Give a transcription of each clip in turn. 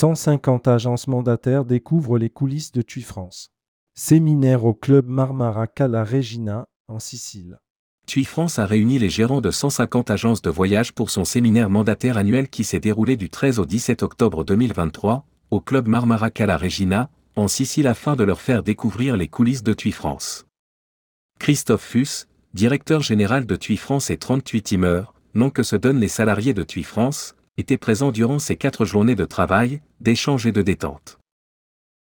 150 agences mandataires découvrent les coulisses de TUI France. Séminaire au club Marmara Cala Regina, en Sicile. TUI France a réuni les gérants de 150 agences de voyage pour son séminaire mandataire annuel qui s'est déroulé du 13 au 17 octobre 2023, au club Marmara Cala Regina, en Sicile afin de leur faire découvrir les coulisses de TUI France. Christophe Fuss, directeur général de TUI France et 38 Timeurs, nom que se donnent les salariés de TUI France, était présent durant ces quatre journées de travail, d'échange et de détente.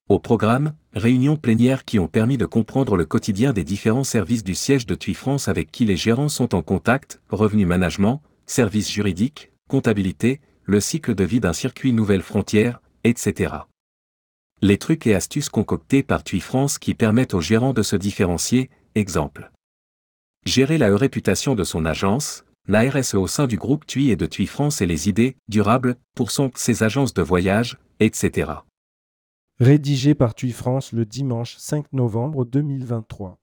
Au programme, réunions plénières qui ont permis de comprendre le quotidien des différents services du siège de TUI France avec qui les gérants sont en contact, revenu management, services juridiques, comptabilité, le cycle de vie d'un circuit Nouvelle Frontière, etc. Les trucs et astuces concoctés par TUI France qui permettent aux gérants de se différencier, exemple. Gérer la réputation de son agence, la RSE au sein du groupe TUI et de TUI France et les idées durables pour son, ses agences de voyage, etc. Rédigé par TUI France le dimanche 5 novembre 2023.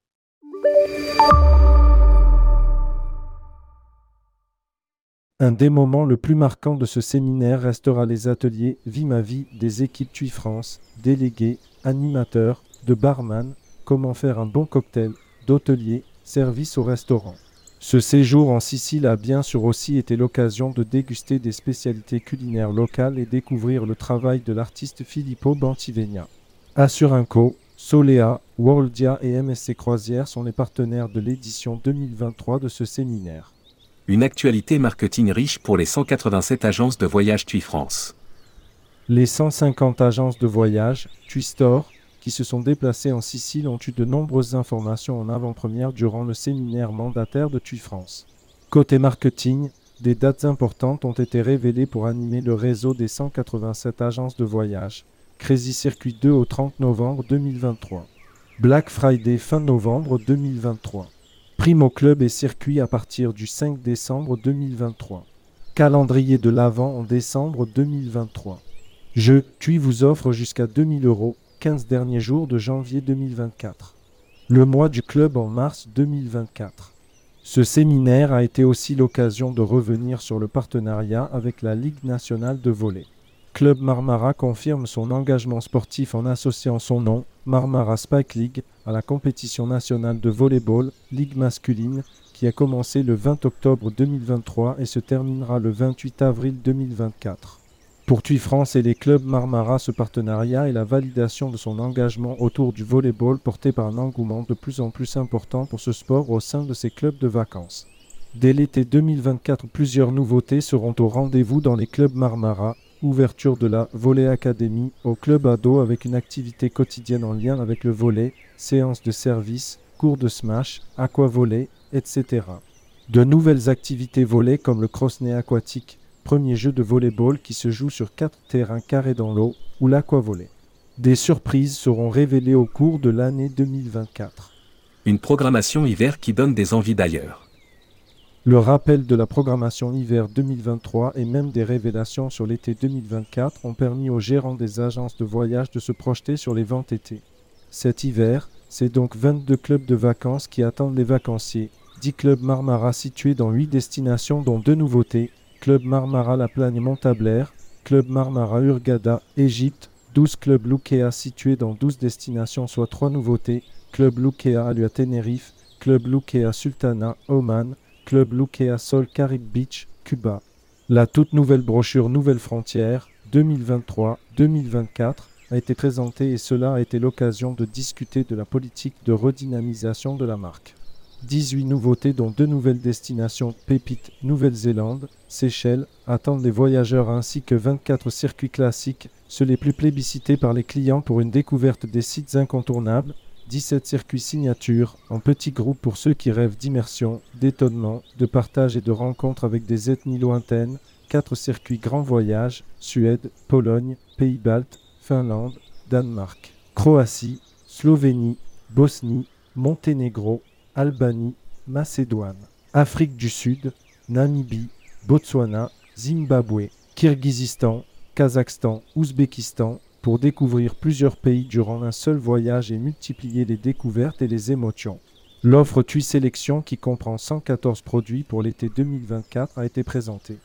Un des moments le plus marquants de ce séminaire restera les ateliers Vie ma vie des équipes TUI France, délégués, animateurs, de barman, comment faire un bon cocktail, d'hôtelier, service au restaurant. Ce séjour en Sicile a bien sûr aussi été l'occasion de déguster des spécialités culinaires locales et découvrir le travail de l'artiste Filippo Bantivegna. Assurinco, Solea, Worldia et MSC Croisières sont les partenaires de l'édition 2023 de ce séminaire. Une actualité marketing riche pour les 187 agences de voyage TUI France. Les 150 agences de voyage, TUI Store, qui se sont déplacés en Sicile ont eu de nombreuses informations en avant-première durant le séminaire mandataire de TUI France. Côté marketing, des dates importantes ont été révélées pour animer le réseau des 187 agences de voyage. Crazy Circuit 2 au 30 novembre 2023. Black Friday fin novembre 2023. Primo Club et circuit à partir du 5 décembre 2023. Calendrier de l'Avent en décembre 2023. Je, TUI vous offre jusqu'à 2000 euros 15 derniers jours de janvier 2024. Le mois du club en mars 2024. Ce séminaire a été aussi l'occasion de revenir sur le partenariat avec la Ligue nationale de volley. Club Marmara confirme son engagement sportif en associant son nom, Marmara Spike League, à la compétition nationale de volleyball, Ligue masculine, qui a commencé le 20 octobre 2023 et se terminera le 28 avril 2024. Pour TUI France et les clubs Marmara, ce partenariat est la validation de son engagement autour du volleyball porté par un engouement de plus en plus important pour ce sport au sein de ses clubs de vacances. Dès l'été 2024, plusieurs nouveautés seront au rendez-vous dans les clubs Marmara, ouverture de la Volley Academy au club ado avec une activité quotidienne en lien avec le volley, séances de service, cours de smash, aquavolley, etc. De nouvelles activités volley comme le cross-nez aquatique, premier jeu de volleyball qui se joue sur quatre terrains carrés dans l'eau, ou l'aquavolley. Des surprises seront révélées au cours de l'année 2024. Une programmation hiver qui donne des envies d'ailleurs. Le rappel de la programmation hiver 2023 et même des révélations sur l'été 2024 ont permis aux gérants des agences de voyage de se projeter sur les ventes été. Cet hiver, c'est donc 22 clubs de vacances qui attendent les vacanciers, 10 clubs Marmara situés dans 8 destinations dont deux nouveautés, Club Marmara La Plagne Montablair, Club Marmara Urgada, Égypte, 12 clubs Lukea situés dans 12 destinations, soit 3 nouveautés, Club Lukea Alua Tenerife, Club Lukea Sultana, Oman, Club Lukea Sol Carib Beach, Cuba. La toute nouvelle brochure Nouvelle Frontière 2023-2024 a été présentée et cela a été l'occasion de discuter de la politique de redynamisation de la marque. 18 nouveautés dont deux nouvelles destinations Pépite Nouvelle-Zélande, Seychelles attendent les voyageurs ainsi que 24 circuits classiques, ceux les plus plébiscités par les clients pour une découverte des sites incontournables, 17 circuits signatures en petits groupes pour ceux qui rêvent d'immersion, d'étonnement, de partage et de rencontres avec des ethnies lointaines, 4 circuits Grand Voyage, Suède, Pologne, Pays-Baltes, Finlande, Danemark, Croatie, Slovénie, Bosnie, Monténégro, Albanie, Macédoine, Afrique du Sud, Namibie, Botswana, Zimbabwe, Kirghizistan, Kazakhstan, Ouzbékistan, pour découvrir plusieurs pays durant un seul voyage et multiplier les découvertes et les émotions. L'offre TUI Sélection, qui comprend 114 produits pour l'été 2024, a été présentée.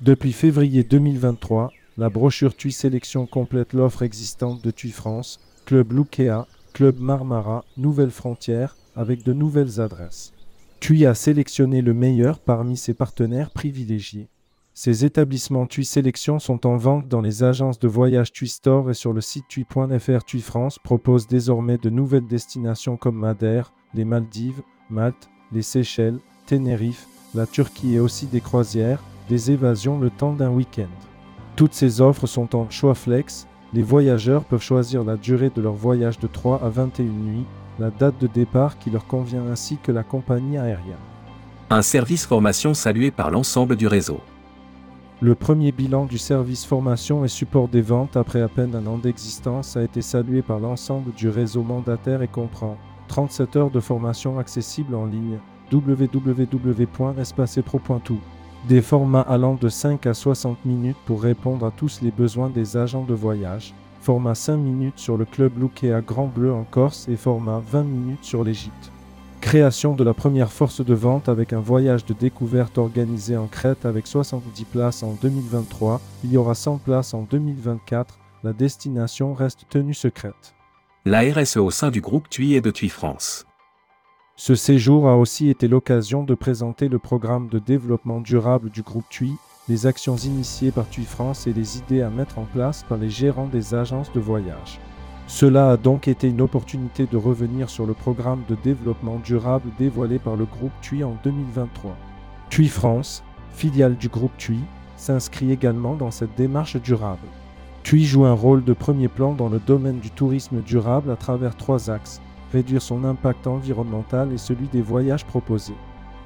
Depuis février 2023, La brochure TUI Sélection complète l'offre existante de TUI France, Club Lukea, Club Marmara, Nouvelle Frontière, avec de nouvelles adresses. TUI a sélectionné le meilleur parmi ses partenaires privilégiés. Ces établissements TUI Sélection sont en vente dans les agences de voyage TUI Store et sur le site TUI.fr. TUI France propose désormais de nouvelles destinations comme Madère, les Maldives, Malte, les Seychelles, Tenerife, la Turquie et aussi des croisières, des évasions le temps d'un week-end. Toutes ces offres sont en choix flex. Les voyageurs peuvent choisir la durée de leur voyage de 3 à 21 nuits, la date de départ qui leur convient ainsi que la compagnie aérienne. Un service formation salué par l'ensemble du réseau. Le premier bilan du service formation et support des ventes après à peine un an d'existence a été salué par l'ensemble du réseau mandataire et comprend 37 heures de formation accessibles en ligne www.espacepro.tout des formats allant de 5 à 60 minutes pour répondre à tous les besoins des agents de voyage, format 5 minutes sur le club à Grand Bleu en Corse et format 20 minutes sur l'Égypte. Création de la première force de vente avec un voyage de découverte organisé en Crète avec 70 places en 2023, il y aura 100 places en 2024, la destination reste tenue secrète. La RSE au sein du groupe TUI et de TUI France. Ce séjour a aussi été l'occasion de présenter le programme de développement durable du groupe TUI, les actions initiées par TUI France et les idées à mettre en place par les gérants des agences de voyage. Cela a donc été une opportunité de revenir sur le programme de développement durable dévoilé par le groupe TUI en 2023. TUI France, filiale du groupe TUI, s'inscrit également dans cette démarche durable. TUI joue un rôle de premier plan dans le domaine du tourisme durable à travers trois axes réduire son impact environnemental et celui des voyages proposés,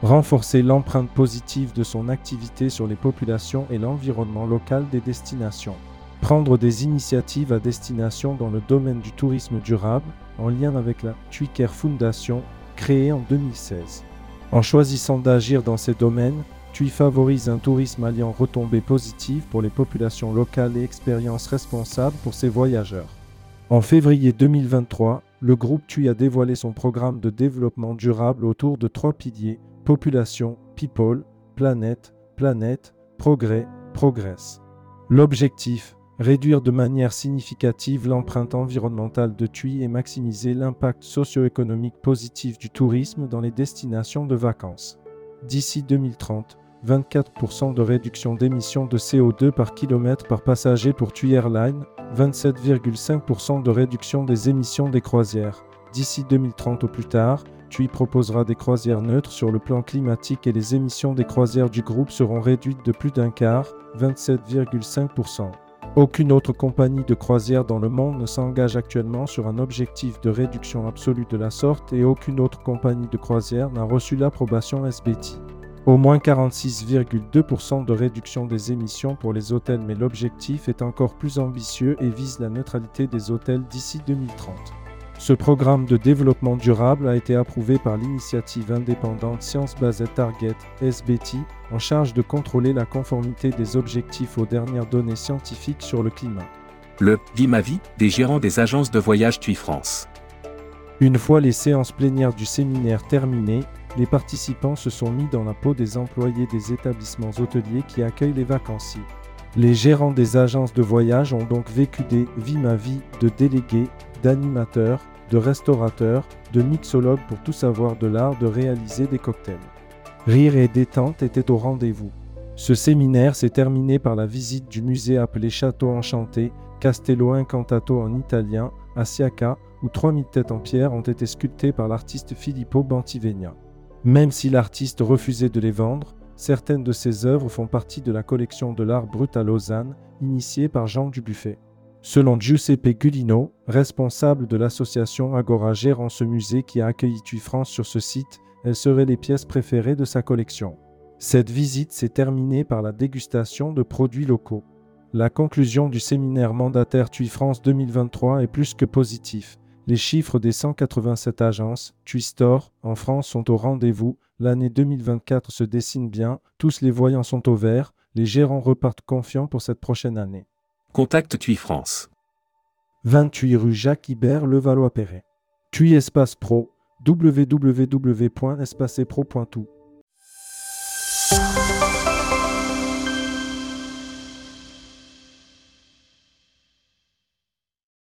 renforcer l'empreinte positive de son activité sur les populations et l'environnement local des destinations, prendre des initiatives à destination dans le domaine du tourisme durable en lien avec la Twicker Foundation créée en 2016. En choisissant d'agir dans ces domaines, TUI favorise un tourisme alliant retombées positives pour les populations locales et expériences responsables pour ses voyageurs. En février 2023, le groupe TUI a dévoilé son programme de développement durable autour de trois piliers population, people, planète, planète, progrès, progresse. L'objectif réduire de manière significative l'empreinte environnementale de TUI et maximiser l'impact socio-économique positif du tourisme dans les destinations de vacances. D'ici 2030, 24% de réduction d'émissions de CO2 par kilomètre par passager pour TUI Airlines, 27,5% de réduction des émissions des croisières. D'ici 2030 au plus tard, TUI proposera des croisières neutres sur le plan climatique et les émissions des croisières du groupe seront réduites de plus d'un quart, 27,5%. Aucune autre compagnie de croisière dans le monde ne s'engage actuellement sur un objectif de réduction absolue de la sorte et aucune autre compagnie de croisière n'a reçu l'approbation SBT. Au moins 46,2% de réduction des émissions pour les hôtels, mais l'objectif est encore plus ambitieux et vise la neutralité des hôtels d'ici 2030. Ce programme de développement durable a été approuvé par l'initiative indépendante Science Based Target SBT en charge de contrôler la conformité des objectifs aux dernières données scientifiques sur le climat. Le Vimavi des gérants des agences de voyage TUI France. Une fois les séances plénières du séminaire terminées, les participants se sont mis dans la peau des employés des établissements hôteliers qui accueillent les vacanciers. Les gérants des agences de voyage ont donc vécu des vie ma vie de délégués, d'animateurs, de restaurateurs, de mixologues pour tout savoir de l'art de réaliser des cocktails. Rire et détente étaient au rendez-vous. Ce séminaire s'est terminé par la visite du musée appelé Château Enchanté, Castello Incantato en italien, à Siaca, où 3000 têtes en pierre ont été sculptées par l'artiste Filippo Bantivegna. Même si l'artiste refusait de les vendre, certaines de ses œuvres font partie de la collection de l'art brut à Lausanne, initiée par Jean Dubuffet. Selon Giuseppe Gullino, responsable de l'association Agora gérant ce musée qui a accueilli TUI France sur ce site, elles seraient les pièces préférées de sa collection. Cette visite s'est terminée par la dégustation de produits locaux. La conclusion du séminaire mandataire TUI France 2023 est plus que positif. Les chiffres des 187 agences TUI Store en France sont au rendez-vous. L'année 2024 se dessine bien, tous les voyants sont au vert, les gérants repartent confiants pour cette prochaine année. Contacte TUI France. 28 rue Jacques Ibert, Levallois-Perret. TUI Espace Pro, www.espacepro.tout.